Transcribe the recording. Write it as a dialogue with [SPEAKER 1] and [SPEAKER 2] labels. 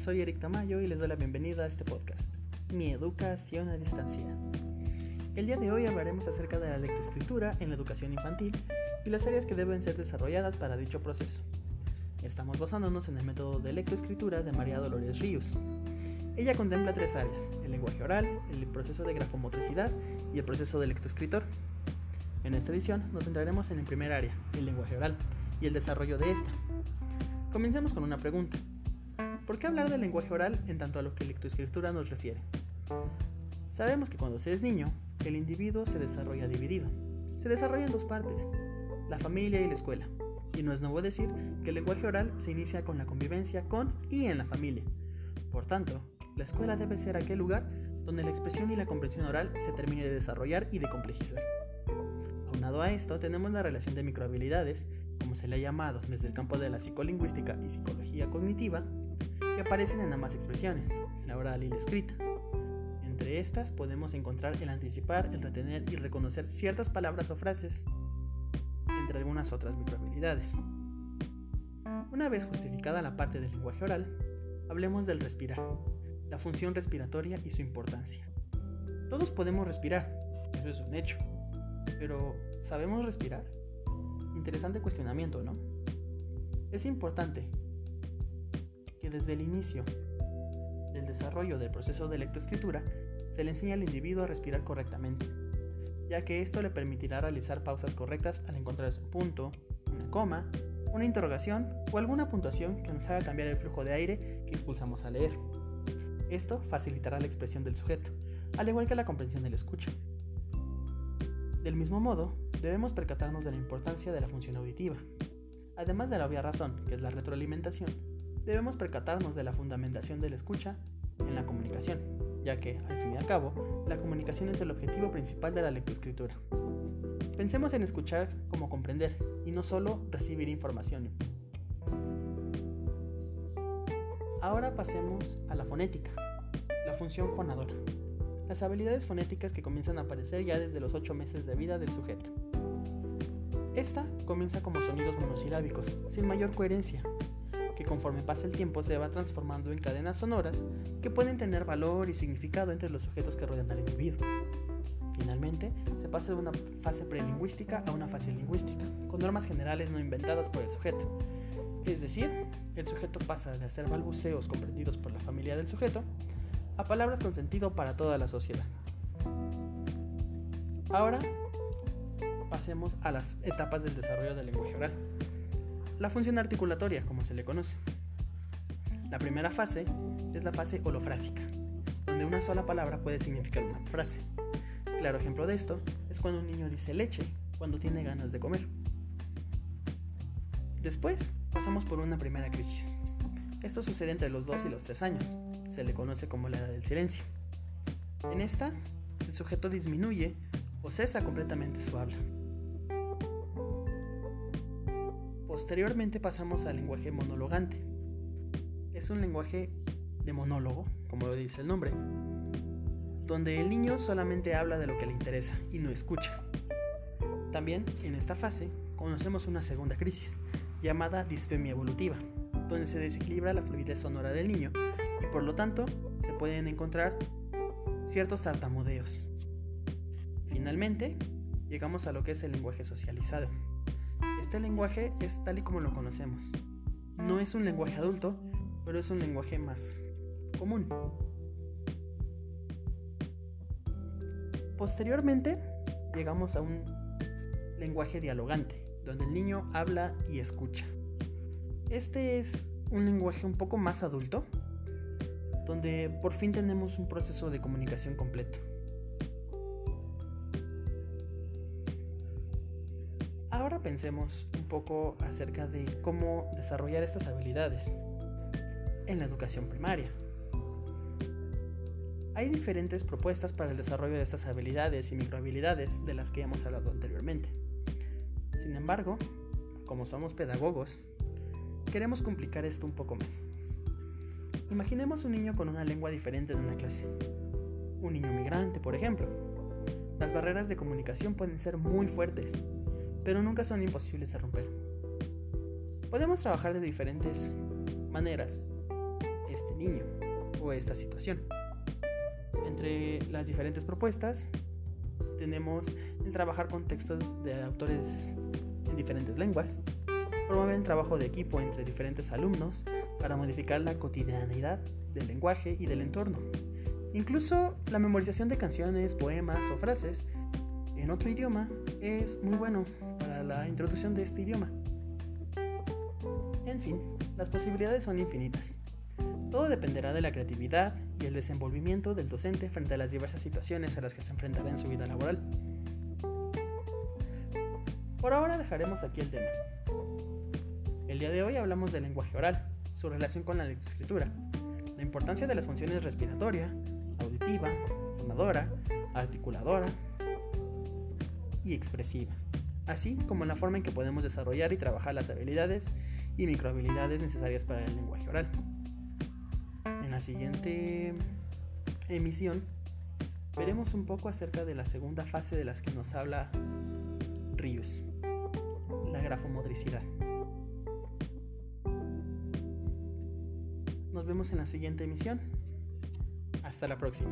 [SPEAKER 1] soy Eric Tamayo y les doy la bienvenida a este podcast, Mi Educación a Distancia. El día de hoy hablaremos acerca de la lectoescritura en la educación infantil y las áreas que deben ser desarrolladas para dicho proceso. Estamos basándonos en el método de lectoescritura de María Dolores Ríos. Ella contempla tres áreas, el lenguaje oral, el proceso de grafomotricidad y el proceso de lectoescritor. En esta edición nos centraremos en el primer área, el lenguaje oral, y el desarrollo de esta. Comencemos con una pregunta. ¿Por qué hablar del lenguaje oral en tanto a lo que lectoescritura nos refiere? Sabemos que cuando se es niño, el individuo se desarrolla dividido. Se desarrolla en dos partes, la familia y la escuela. Y no es nuevo decir que el lenguaje oral se inicia con la convivencia con y en la familia. Por tanto, la escuela debe ser aquel lugar donde la expresión y la comprensión oral se termine de desarrollar y de complejizar. Aunado a esto, tenemos la relación de microhabilidades, como se le ha llamado desde el campo de la psicolingüística y psicología cognitiva, aparecen en ambas expresiones, la oral y la escrita. Entre estas podemos encontrar el anticipar, el retener y reconocer ciertas palabras o frases, entre algunas otras microhabilidades. Una vez justificada la parte del lenguaje oral, hablemos del respirar, la función respiratoria y su importancia. Todos podemos respirar, eso es un hecho, pero ¿sabemos respirar? Interesante cuestionamiento, ¿no? Es importante desde el inicio del desarrollo del proceso de lectoescritura se le enseña al individuo a respirar correctamente, ya que esto le permitirá realizar pausas correctas al encontrar un punto, una coma, una interrogación o alguna puntuación que nos haga cambiar el flujo de aire que expulsamos al leer. Esto facilitará la expresión del sujeto, al igual que la comprensión del escucha. Del mismo modo, debemos percatarnos de la importancia de la función auditiva. Además de la obvia razón, que es la retroalimentación, debemos percatarnos de la fundamentación de la escucha en la comunicación, ya que, al fin y al cabo, la comunicación es el objetivo principal de la lectoescritura. Pensemos en escuchar como comprender y no solo recibir información. Ahora pasemos a la fonética, la función fonadora, las habilidades fonéticas que comienzan a aparecer ya desde los 8 meses de vida del sujeto. Esta comienza como sonidos monosilábicos, sin mayor coherencia, que conforme pasa el tiempo se va transformando en cadenas sonoras que pueden tener valor y significado entre los sujetos que rodean al individuo. Finalmente, se pasa de una fase prelingüística a una fase lingüística, con normas generales no inventadas por el sujeto. Es decir, el sujeto pasa de hacer balbuceos comprendidos por la familia del sujeto a palabras con sentido para toda la sociedad. Ahora, pasemos a las etapas del desarrollo del lenguaje oral la función articulatoria, como se le conoce. La primera fase es la fase holofrásica, donde una sola palabra puede significar una frase. Claro ejemplo de esto es cuando un niño dice leche cuando tiene ganas de comer. Después pasamos por una primera crisis. Esto sucede entre los 2 y los 3 años. Se le conoce como la edad del silencio. En esta, el sujeto disminuye o cesa completamente su habla. Posteriormente pasamos al lenguaje monologante. Es un lenguaje de monólogo, como lo dice el nombre, donde el niño solamente habla de lo que le interesa y no escucha. También en esta fase conocemos una segunda crisis, llamada disfemia evolutiva, donde se desequilibra la fluidez sonora del niño y por lo tanto se pueden encontrar ciertos tartamudeos. Finalmente, llegamos a lo que es el lenguaje socializado este lenguaje es tal y como lo conocemos. No es un lenguaje adulto, pero es un lenguaje más común. Posteriormente, llegamos a un lenguaje dialogante, donde el niño habla y escucha. Este es un lenguaje un poco más adulto, donde por fin tenemos un proceso de comunicación completo. Pensemos un poco acerca de cómo desarrollar estas habilidades en la educación primaria. Hay diferentes propuestas para el desarrollo de estas habilidades y microhabilidades de las que hemos hablado anteriormente. Sin embargo, como somos pedagogos, queremos complicar esto un poco más. Imaginemos un niño con una lengua diferente en una clase. Un niño migrante, por ejemplo. Las barreras de comunicación pueden ser muy fuertes pero nunca son imposibles de romper. Podemos trabajar de diferentes maneras este niño o esta situación. Entre las diferentes propuestas tenemos el trabajar con textos de autores en diferentes lenguas, promover el trabajo de equipo entre diferentes alumnos para modificar la cotidianidad del lenguaje y del entorno. Incluso la memorización de canciones, poemas o frases en otro idioma es muy bueno la introducción de este idioma. En fin, las posibilidades son infinitas. Todo dependerá de la creatividad y el desenvolvimiento del docente frente a las diversas situaciones a las que se enfrentará en su vida laboral. Por ahora dejaremos aquí el tema. El día de hoy hablamos del lenguaje oral, su relación con la lectoescritura, la importancia de las funciones respiratoria, auditiva, fonadora, articuladora y expresiva, así como la forma en que podemos desarrollar y trabajar las habilidades y microhabilidades necesarias para el lenguaje oral. En la siguiente emisión veremos un poco acerca de la segunda fase de las que nos habla Rius, la grafomotricidad. Nos vemos en la siguiente emisión. Hasta la próxima.